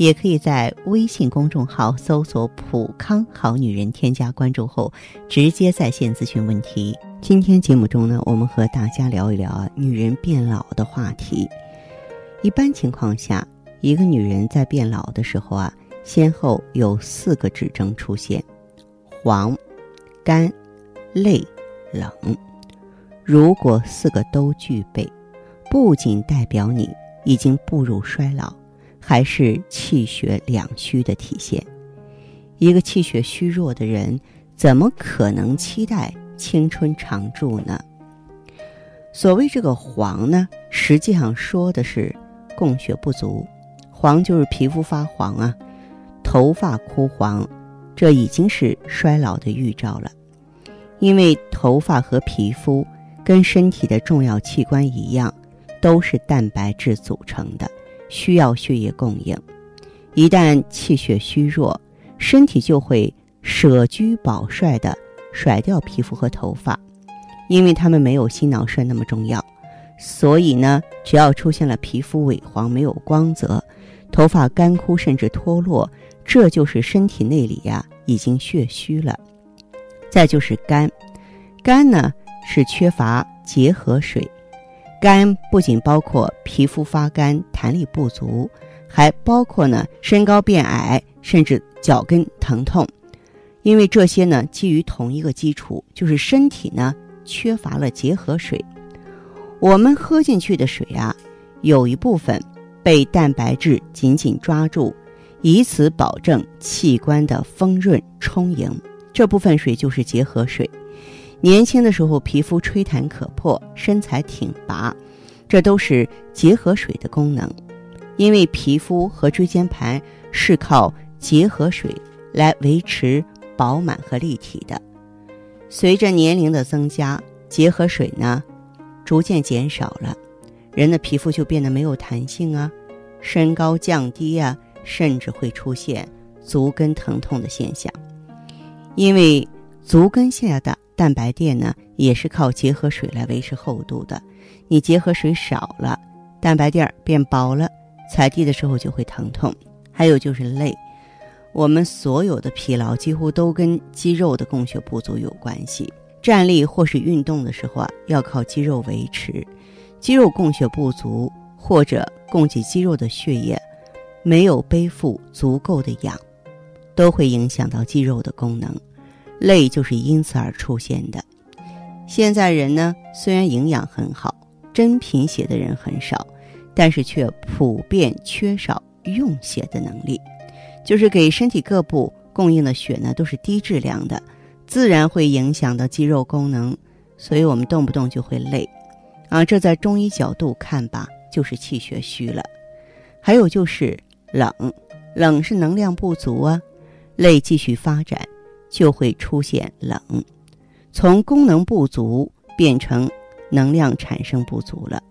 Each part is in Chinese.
也可以在微信公众号搜索“普康好女人”，添加关注后，直接在线咨询问题。今天节目中呢，我们和大家聊一聊啊，女人变老的话题。一般情况下，一个女人在变老的时候啊，先后有四个指征出现：黄、干、累、冷。如果四个都具备，不仅代表你已经步入衰老。还是气血两虚的体现。一个气血虚弱的人，怎么可能期待青春常驻呢？所谓这个黄呢，实际上说的是供血不足。黄就是皮肤发黄啊，头发枯黄，这已经是衰老的预兆了。因为头发和皮肤跟身体的重要器官一样，都是蛋白质组成的。需要血液供应，一旦气血虚弱，身体就会舍居保帅的甩掉皮肤和头发，因为它们没有心脑肾那么重要。所以呢，只要出现了皮肤萎黄、没有光泽、头发干枯甚至脱落，这就是身体内里呀已经血虚了。再就是肝，肝呢是缺乏结合水。肝不仅包括皮肤发干、弹力不足，还包括呢身高变矮，甚至脚跟疼痛。因为这些呢基于同一个基础，就是身体呢缺乏了结合水。我们喝进去的水啊，有一部分被蛋白质紧紧抓住，以此保证器官的丰润充盈。这部分水就是结合水。年轻的时候，皮肤吹弹可破，身材挺拔，这都是结合水的功能。因为皮肤和椎间盘是靠结合水来维持饱满和立体的。随着年龄的增加，结合水呢逐渐减少了，人的皮肤就变得没有弹性啊，身高降低啊，甚至会出现足跟疼痛的现象。因为足跟下的。蛋白垫呢，也是靠结合水来维持厚度的。你结合水少了，蛋白垫变薄了，踩地的时候就会疼痛。还有就是累，我们所有的疲劳几乎都跟肌肉的供血不足有关系。站立或是运动的时候啊，要靠肌肉维持，肌肉供血不足或者供给肌肉的血液没有背负足够的氧，都会影响到肌肉的功能。累就是因此而出现的。现在人呢，虽然营养很好，真贫血的人很少，但是却普遍缺少用血的能力，就是给身体各部供应的血呢都是低质量的，自然会影响到肌肉功能，所以我们动不动就会累，啊，这在中医角度看吧，就是气血虚了。还有就是冷，冷是能量不足啊，累继续发展。就会出现冷，从功能不足变成能量产生不足了。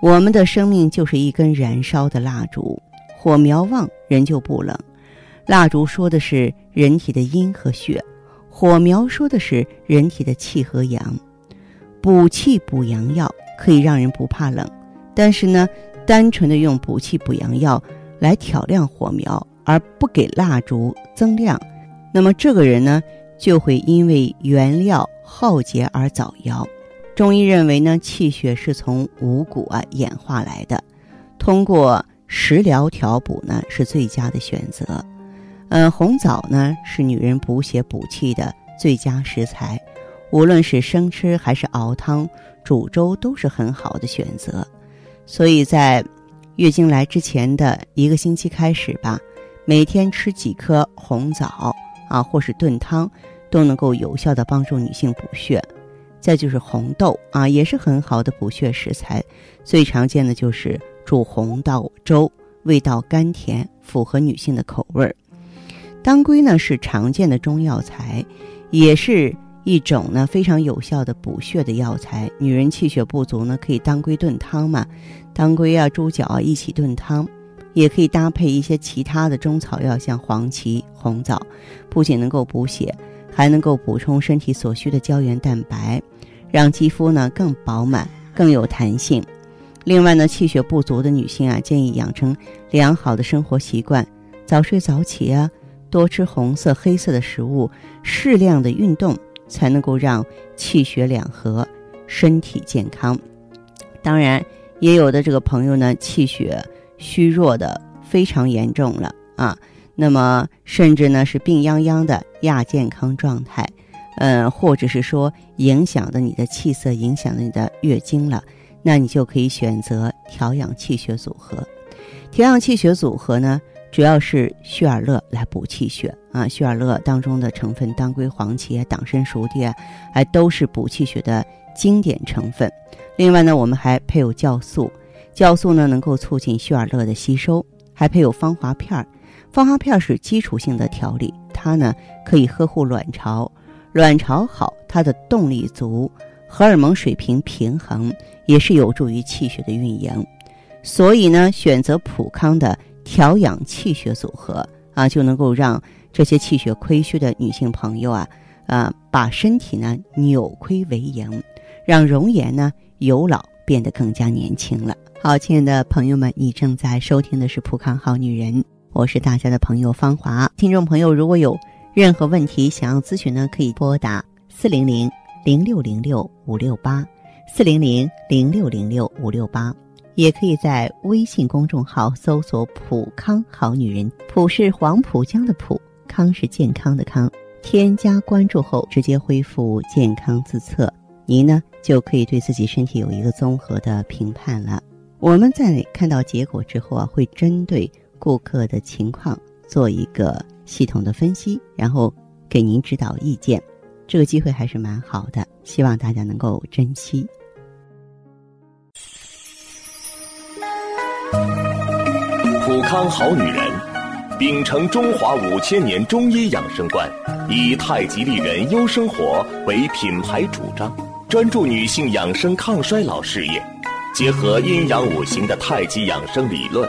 我们的生命就是一根燃烧的蜡烛，火苗旺人就不冷。蜡烛说的是人体的阴和血，火苗说的是人体的气和阳。补气补阳药可以让人不怕冷，但是呢，单纯的用补气补阳药来挑亮火苗，而不给蜡烛增亮。那么这个人呢，就会因为原料耗竭而早夭。中医认为呢，气血是从五谷啊演化来的，通过食疗调补呢是最佳的选择。嗯，红枣呢是女人补血补气的最佳食材，无论是生吃还是熬汤、煮粥都是很好的选择。所以在月经来之前的一个星期开始吧，每天吃几颗红枣。啊，或是炖汤，都能够有效的帮助女性补血。再就是红豆啊，也是很好的补血食材。最常见的就是煮红豆粥，味道甘甜，符合女性的口味儿。当归呢是常见的中药材，也是一种呢非常有效的补血的药材。女人气血不足呢，可以当归炖汤嘛，当归啊、猪脚啊一起炖汤，也可以搭配一些其他的中草药，像黄芪、红枣，不仅能够补血，还能够补充身体所需的胶原蛋白，让肌肤呢更饱满、更有弹性。另外呢，气血不足的女性啊，建议养成良好的生活习惯，早睡早起啊，多吃红色、黑色的食物，适量的运动，才能够让气血两和，身体健康。当然，也有的这个朋友呢，气血虚弱的非常严重了啊，那么甚至呢是病殃殃的亚健康状态，呃，或者是说影响的你的气色，影响了你的月经了。那你就可以选择调养气血组合。调养气血组合呢，主要是血尔乐来补气血啊。血尔乐当中的成分，当归、黄芪、党参、熟地啊，还都是补气血的经典成分。另外呢，我们还配有酵素，酵素呢能够促进血尔乐的吸收，还配有芳华片儿。芳华片是基础性的调理，它呢可以呵护卵巢，卵巢好，它的动力足。荷尔蒙水平平衡也是有助于气血的运营，所以呢，选择普康的调养气血组合啊，就能够让这些气血亏虚的女性朋友啊，啊，把身体呢扭亏为盈，让容颜呢由老变得更加年轻了。好，亲爱的朋友们，你正在收听的是普康好女人，我是大家的朋友芳华。听众朋友，如果有任何问题想要咨询呢，可以拨打四零零。零六零六五六八，四零零零六零六五六八，也可以在微信公众号搜索“普康好女人”，普是黄浦江的浦，康是健康的康。添加关注后，直接恢复健康自测，您呢就可以对自己身体有一个综合的评判了。我们在看到结果之后啊，会针对顾客的情况做一个系统的分析，然后给您指导意见。这个机会还是蛮好的，希望大家能够珍惜。普康好女人，秉承中华五千年中医养生观，以太极丽人优生活为品牌主张，专注女性养生抗衰老事业，结合阴阳五行的太极养生理论，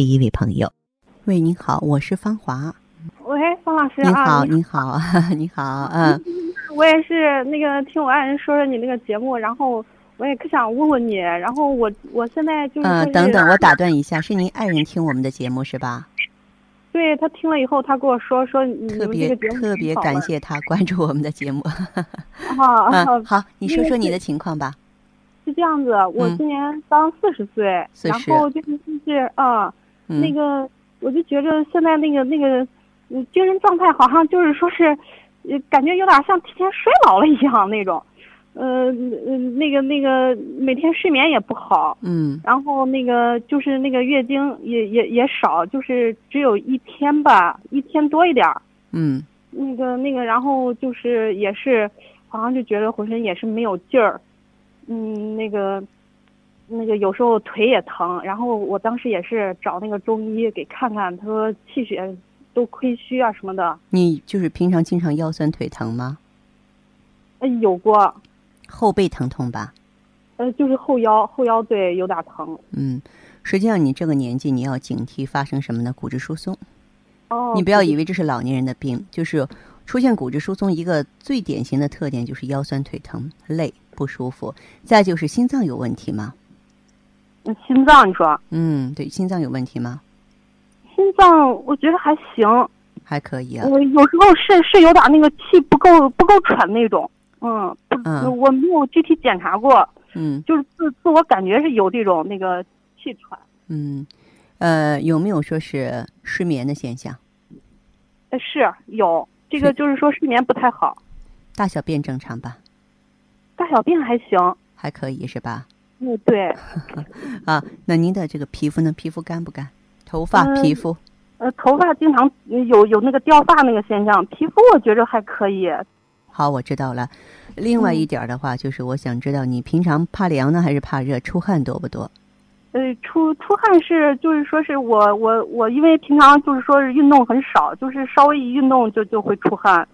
第一位朋友。喂，您好，我是芳华。喂，方老师啊！你好，你好，你好，嗯，我也是那个听我爱人说说你那个节目，然后我也可想问问你，然后我我现在就是嗯，等等，我打断一下，是您爱人听我们的节目是吧？对他听了以后，他跟我说说你特别特别感谢他关注我们的节目。好，嗯，好，你说说你的情况吧。是这样子，我今年刚四十岁，然后就是就是啊，那个我就觉着现在那个那个。嗯，精神状态好像就是说是，呃，感觉有点像提前衰老了一样那种，呃，嗯，那个那个每天睡眠也不好，嗯，然后那个就是那个月经也也也少，就是只有一天吧，一天多一点儿，嗯，那个那个，然后就是也是，好像就觉得浑身也是没有劲儿，嗯，那个，那个有时候腿也疼，然后我当时也是找那个中医给看看，他说气血。都亏虚啊什么的，你就是平常经常腰酸腿疼吗？呃，有过，后背疼痛吧？呃，就是后腰，后腰对有点疼。嗯，实际上你这个年纪你要警惕发生什么呢？骨质疏松。哦。你不要以为这是老年人的病，就是出现骨质疏松，一个最典型的特点就是腰酸腿疼、累不舒服。再就是心脏有问题吗？心脏，你说？嗯，对，心脏有问题吗？心脏，我觉得还行，还可以啊。我有时候是是有点那个气不够不够喘那种，嗯，嗯，我没有具体检查过，嗯，就是自自我感觉是有这种那个气喘，嗯，呃，有没有说是失眠的现象？呃，是有。这个就是说睡眠不太好，大小便正常吧？大小便还行，还可以是吧？嗯，对。啊，那您的这个皮肤呢？皮肤干不干？头发、皮肤？呃，头发经常有有那个掉发那个现象，皮肤我觉着还可以。好，我知道了。另外一点的话，就是我想知道你平常怕凉呢，还是怕热？出汗多不多？呃，出出汗是就是说是我我我，因为平常就是说是运动很少，就是稍微一运动就就会出汗。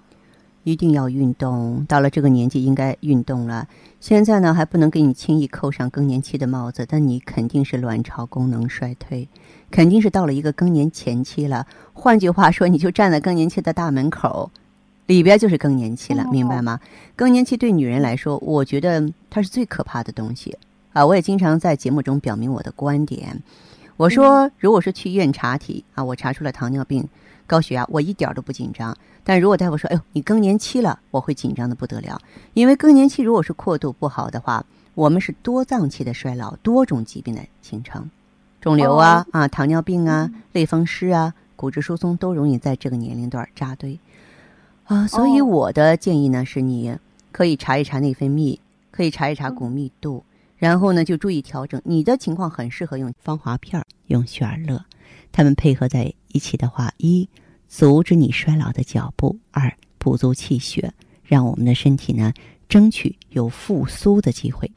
一定要运动，到了这个年纪应该运动了。现在呢还不能给你轻易扣上更年期的帽子，但你肯定是卵巢功能衰退，肯定是到了一个更年前期了。换句话说，你就站在更年期的大门口，里边就是更年期了，明白吗？更年期对女人来说，我觉得它是最可怕的东西。啊，我也经常在节目中表明我的观点。我说，如果是去医院查体啊，我查出了糖尿病、高血压，我一点都不紧张。但如果大夫说，哎呦，你更年期了，我会紧张的不得了。因为更年期如果是过度不好的话，我们是多脏器的衰老、多种疾病的形成，肿瘤啊啊，糖尿病啊、类风湿啊、骨质疏松都容易在这个年龄段扎堆啊。所以我的建议呢，是你可以查一查内分泌，可以查一查骨密度。然后呢，就注意调整。你的情况很适合用芳华片儿用雪尔乐，它们配合在一起的话，一阻止你衰老的脚步，二补足气血，让我们的身体呢争取有复苏的机会。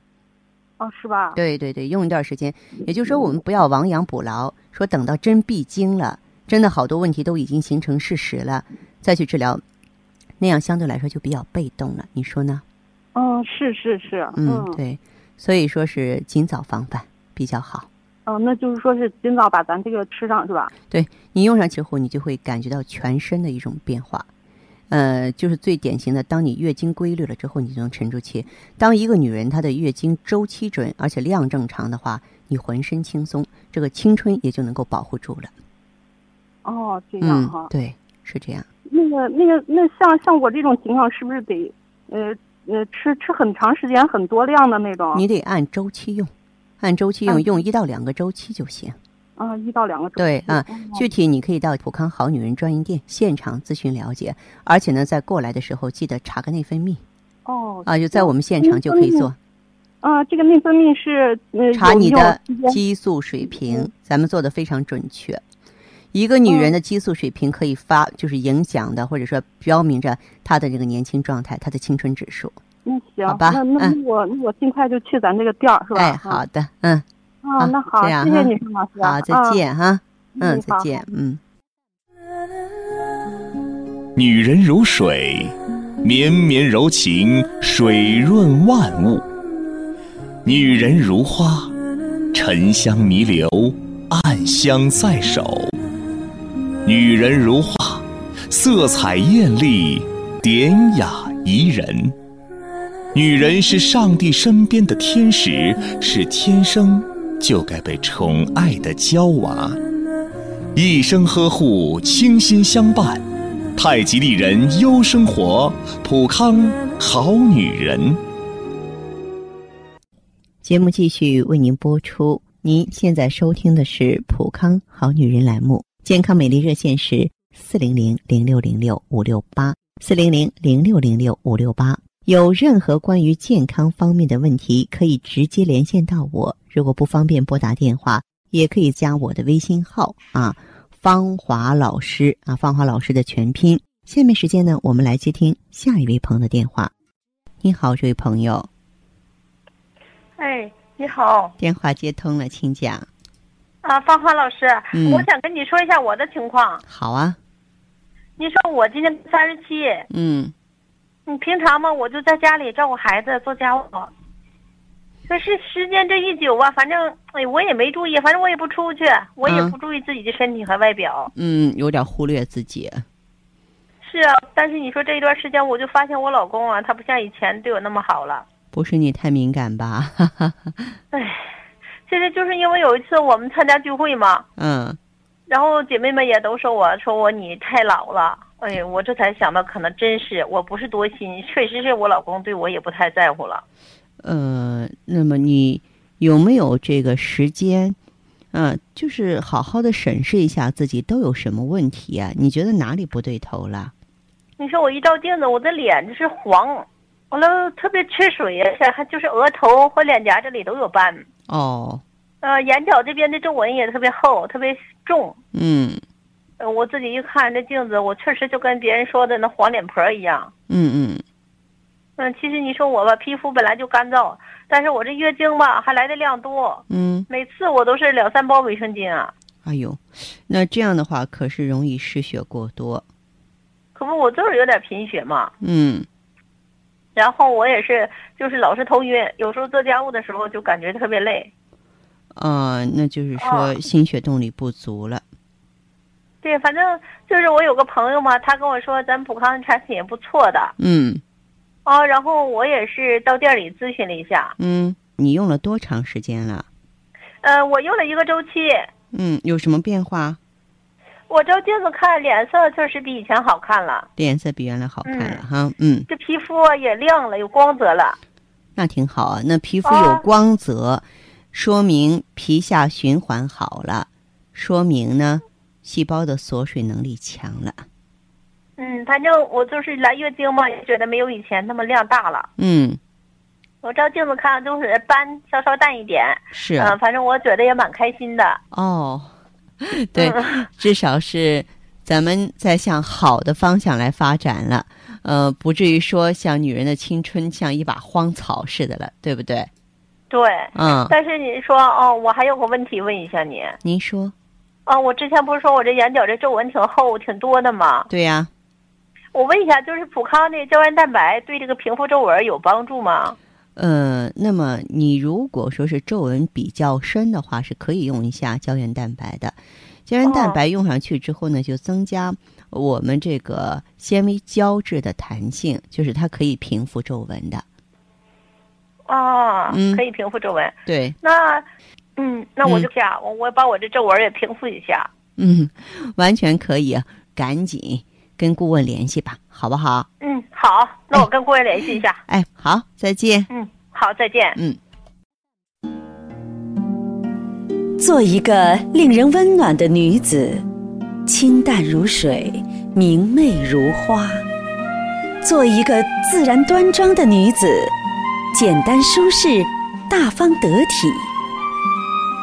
哦，是吧？对对对，用一段时间。也就是说，我们不要亡羊补牢，说等到真闭经了，真的好多问题都已经形成事实了，再去治疗，那样相对来说就比较被动了。你说呢？嗯，是是是。嗯，对。所以说是尽早防范比较好。哦，那就是说是尽早把咱这个吃上是吧？对你用上之后，你就会感觉到全身的一种变化。呃，就是最典型的，当你月经规律了之后，你就能沉住气。当一个女人她的月经周期准，而且量正常的话，你浑身轻松，这个青春也就能够保护住了。哦，这样哈。对，是这样。那个、那个、那像像我这种情况，是不是得呃？呃，吃吃很长时间、很多量的那种。你得按周期用，按周期用，用一到两个周期就行。啊，一到两个周期。对啊，具体你可以到普康好女人专营店现场咨询了解，而且呢，在过来的时候记得查个内分泌。哦。啊，就在我们现场就可以做。啊，这个内分泌是查你的激素水平，咱们做的非常准确。一个女人的激素水平可以发，就是影响的，或者说标明着她的这个年轻状态，她的青春指数。那行，好吧，那那我那我尽快就去咱这个店儿，是吧？哎，好的，嗯。啊，那好，谢谢你，宋老师。好，再见哈。嗯，再见，嗯。女人如水，绵绵柔情，水润万物；女人如花，沉香弥留，暗香在手。女人如画，色彩艳丽，典雅宜人。女人是上帝身边的天使，是天生就该被宠爱的娇娃，一生呵护，倾心相伴。太极丽人优生活，普康好女人。节目继续为您播出，您现在收听的是普康好女人栏目。健康美丽热线是四零零零六零六五六八四零零零六零六五六八。有任何关于健康方面的问题，可以直接连线到我。如果不方便拨打电话，也可以加我的微信号啊，芳华老师啊，芳华老师的全拼。下面时间呢，我们来接听下一位朋友的电话。你好，这位朋友。哎，你好。电话接通了，请讲。啊，芳华老师，我想跟你说一下我的情况。好啊。你说我今年三十七。嗯。你平常嘛，我就在家里照顾孩子、做家务。可是时间这一久啊，反正哎，我也没注意，反正我也不出去，我也不注意自己的身体和外表。嗯，有点忽略自己。是啊，但是你说这一段时间，我就发现我老公啊，他不像以前对我那么好了。不是你太敏感吧？哎，现在就是因为有一次我们参加聚会嘛，嗯，然后姐妹们也都说我说我你太老了。哎，我这才想到，可能真是我不是多心，确实是我老公对我也不太在乎了。呃，那么你有没有这个时间？嗯，就是好好的审视一下自己都有什么问题啊？你觉得哪里不对头了？你说我一照镜子，我的脸就是黄，完了特别缺水，而且还就是额头和脸颊这里都有斑。哦。呃，眼角这边的皱纹也特别厚，特别重。嗯。呃，我自己一看这镜子，我确实就跟别人说的那黄脸婆一样。嗯嗯。嗯，其实你说我吧，皮肤本来就干燥，但是我这月经吧还来的量多。嗯。每次我都是两三包卫生巾啊。哎呦，那这样的话可是容易失血过多。可不，我就是有点贫血嘛。嗯。然后我也是，就是老是头晕，有时候做家务的时候就感觉特别累。啊，那就是说心血动力不足了。对，反正就是我有个朋友嘛，他跟我说咱普康的产品也不错的。嗯。哦，然后我也是到店里咨询了一下。嗯，你用了多长时间了？呃，我用了一个周期。嗯，有什么变化？我照镜子看，脸色确实比以前好看了。脸色比原来好看了哈，嗯。这皮肤也亮了，有光泽了。那挺好啊，那皮肤有光泽，说明皮下循环好了，说明呢。细胞的锁水能力强了。嗯，反正我就是来月经嘛，也觉得没有以前那么量大了。嗯，我照镜子看，就是斑稍稍淡一点。是。嗯，反正我觉得也蛮开心的。哦，对，至少是咱们在向好的方向来发展了。呃，不至于说像女人的青春像一把荒草似的了，对不对？对。嗯。但是你说，哦，我还有个问题问一下你。您说。啊，我之前不是说我这眼角这皱纹挺厚、挺多的吗？对呀。我问一下，就是普康的胶原蛋白对这个平复皱纹有帮助吗？呃，那么你如果说是皱纹比较深的话，是可以用一下胶原蛋白的。胶原蛋白用上去之后呢，就增加我们这个纤维胶质的弹性，就是它可以平复皱纹的。哦，可以平复皱纹。对。那。嗯，那我就下，我我把我这皱纹也平复一下。嗯，完全可以，赶紧跟顾问联系吧，好不好？嗯，好，那我跟顾问联系一下。哎，好，再见。嗯，好，再见。嗯。做一个令人温暖的女子，清淡如水，明媚如花；做一个自然端庄的女子，简单舒适，大方得体。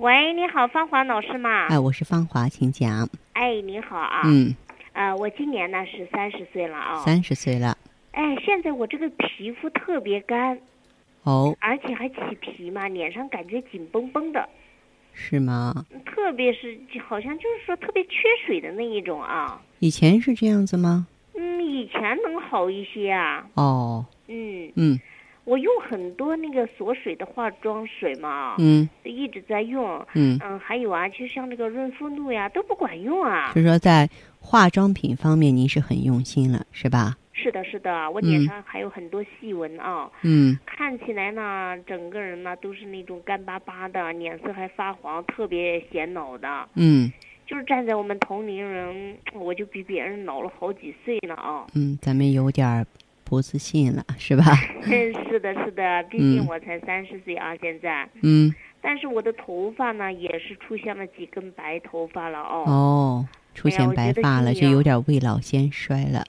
喂，你好，芳华老师吗？哎，我是芳华，请讲。哎，你好啊。嗯。呃，我今年呢是三十岁了啊。三十岁了。哎，现在我这个皮肤特别干。哦。而且还起皮嘛，脸上感觉紧绷绷的。是吗？特别是好像就是说特别缺水的那一种啊。以前是这样子吗？嗯，以前能好一些啊。哦。嗯。嗯。我用很多那个锁水的化妆水嘛，嗯，一直在用，嗯嗯，还有啊，就像那个润肤露呀，都不管用啊。就是说，在化妆品方面，您是很用心了，是吧？是的，是的，我脸上还有很多细纹啊，嗯，看起来呢，整个人呢都是那种干巴巴的，脸色还发黄，特别显老的。嗯，就是站在我们同龄人，我就比别人老了好几岁呢啊。嗯，咱们有点不自信了，是吧？是的，是的，毕竟我才三十岁啊，现在。嗯。但是我的头发呢，也是出现了几根白头发了哦。哦，出现白发了，就有点未老先衰了。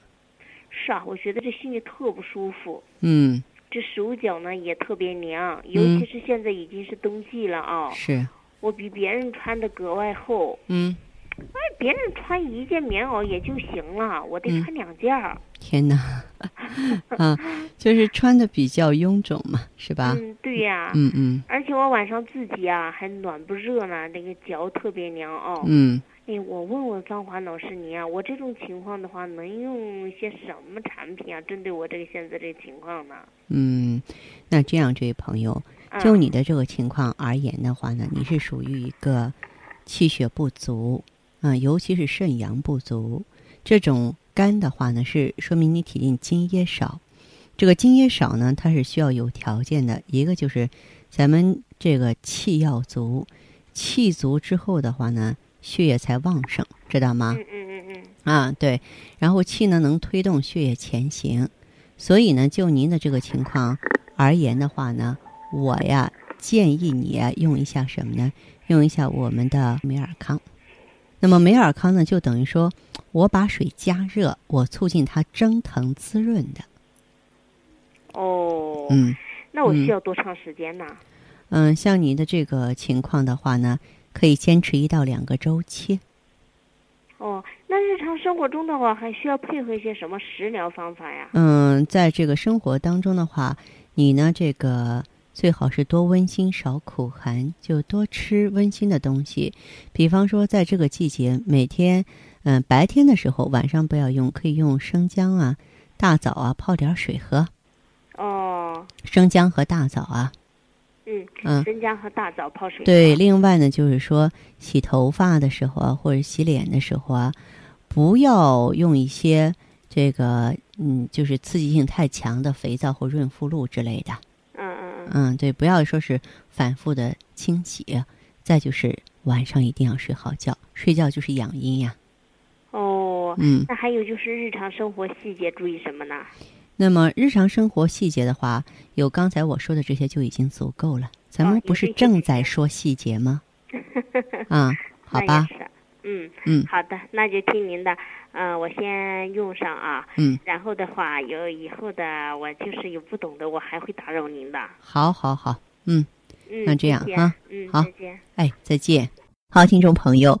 是啊，我觉得这心里特不舒服。嗯。这手脚呢也特别凉，尤其是现在已经是冬季了啊。是。我比别人穿的格外厚。嗯。哎，别人穿一件棉袄也就行了，我得穿两件儿。天哪！啊，就是穿的比较臃肿嘛，是吧？嗯，对呀。嗯嗯。而且我晚上自己啊还暖不热呢，那个脚特别凉哦。嗯。哎，我问问张华老师您啊，我这种情况的话，能用些什么产品啊？针对我这个现在这个情况呢？嗯，那这样，这位朋友，就你的这个情况而言的话呢，你是属于一个气血不足，啊，尤其是肾阳不足。这种肝的话呢，是说明你体内津液少。这个津液少呢，它是需要有条件的，一个就是咱们这个气要足，气足之后的话呢。血液才旺盛，知道吗？嗯嗯嗯嗯。啊，对，然后气呢能推动血液前行，所以呢，就您的这个情况而言的话呢，我呀建议你啊用一下什么呢？用一下我们的美尔康。那么美尔康呢，就等于说我把水加热，我促进它蒸腾滋润的。哦。嗯。那我需要多长时间呢？嗯，像您的这个情况的话呢。可以坚持一到两个周期。哦，那日常生活中的话，还需要配合一些什么食疗方法呀？嗯，在这个生活当中的话，你呢，这个最好是多温馨少苦寒，就多吃温馨的东西。比方说，在这个季节，每天，嗯，白天的时候，晚上不要用，可以用生姜啊、大枣啊泡点水喝。哦。生姜和大枣啊。嗯嗯，生姜和大枣泡水。对，另外呢，就是说洗头发的时候啊，或者洗脸的时候啊，不要用一些这个嗯，就是刺激性太强的肥皂或润肤露之类的。嗯嗯嗯。嗯，对，不要说是反复的清洗。再就是晚上一定要睡好觉，睡觉就是养阴呀。哦。嗯。那还有就是日常生活细节注意什么呢？那么日常生活细节的话，有刚才我说的这些就已经足够了。咱们不是正在说细节吗？啊，好吧。嗯嗯，好的，那就听您的。嗯，我先用上啊。嗯。然后的话，有以后的我就是有不懂的，我还会打扰您的。好，好，好。嗯。嗯。那这样哈。嗯。好。再见。哎，再见。好，听众朋友，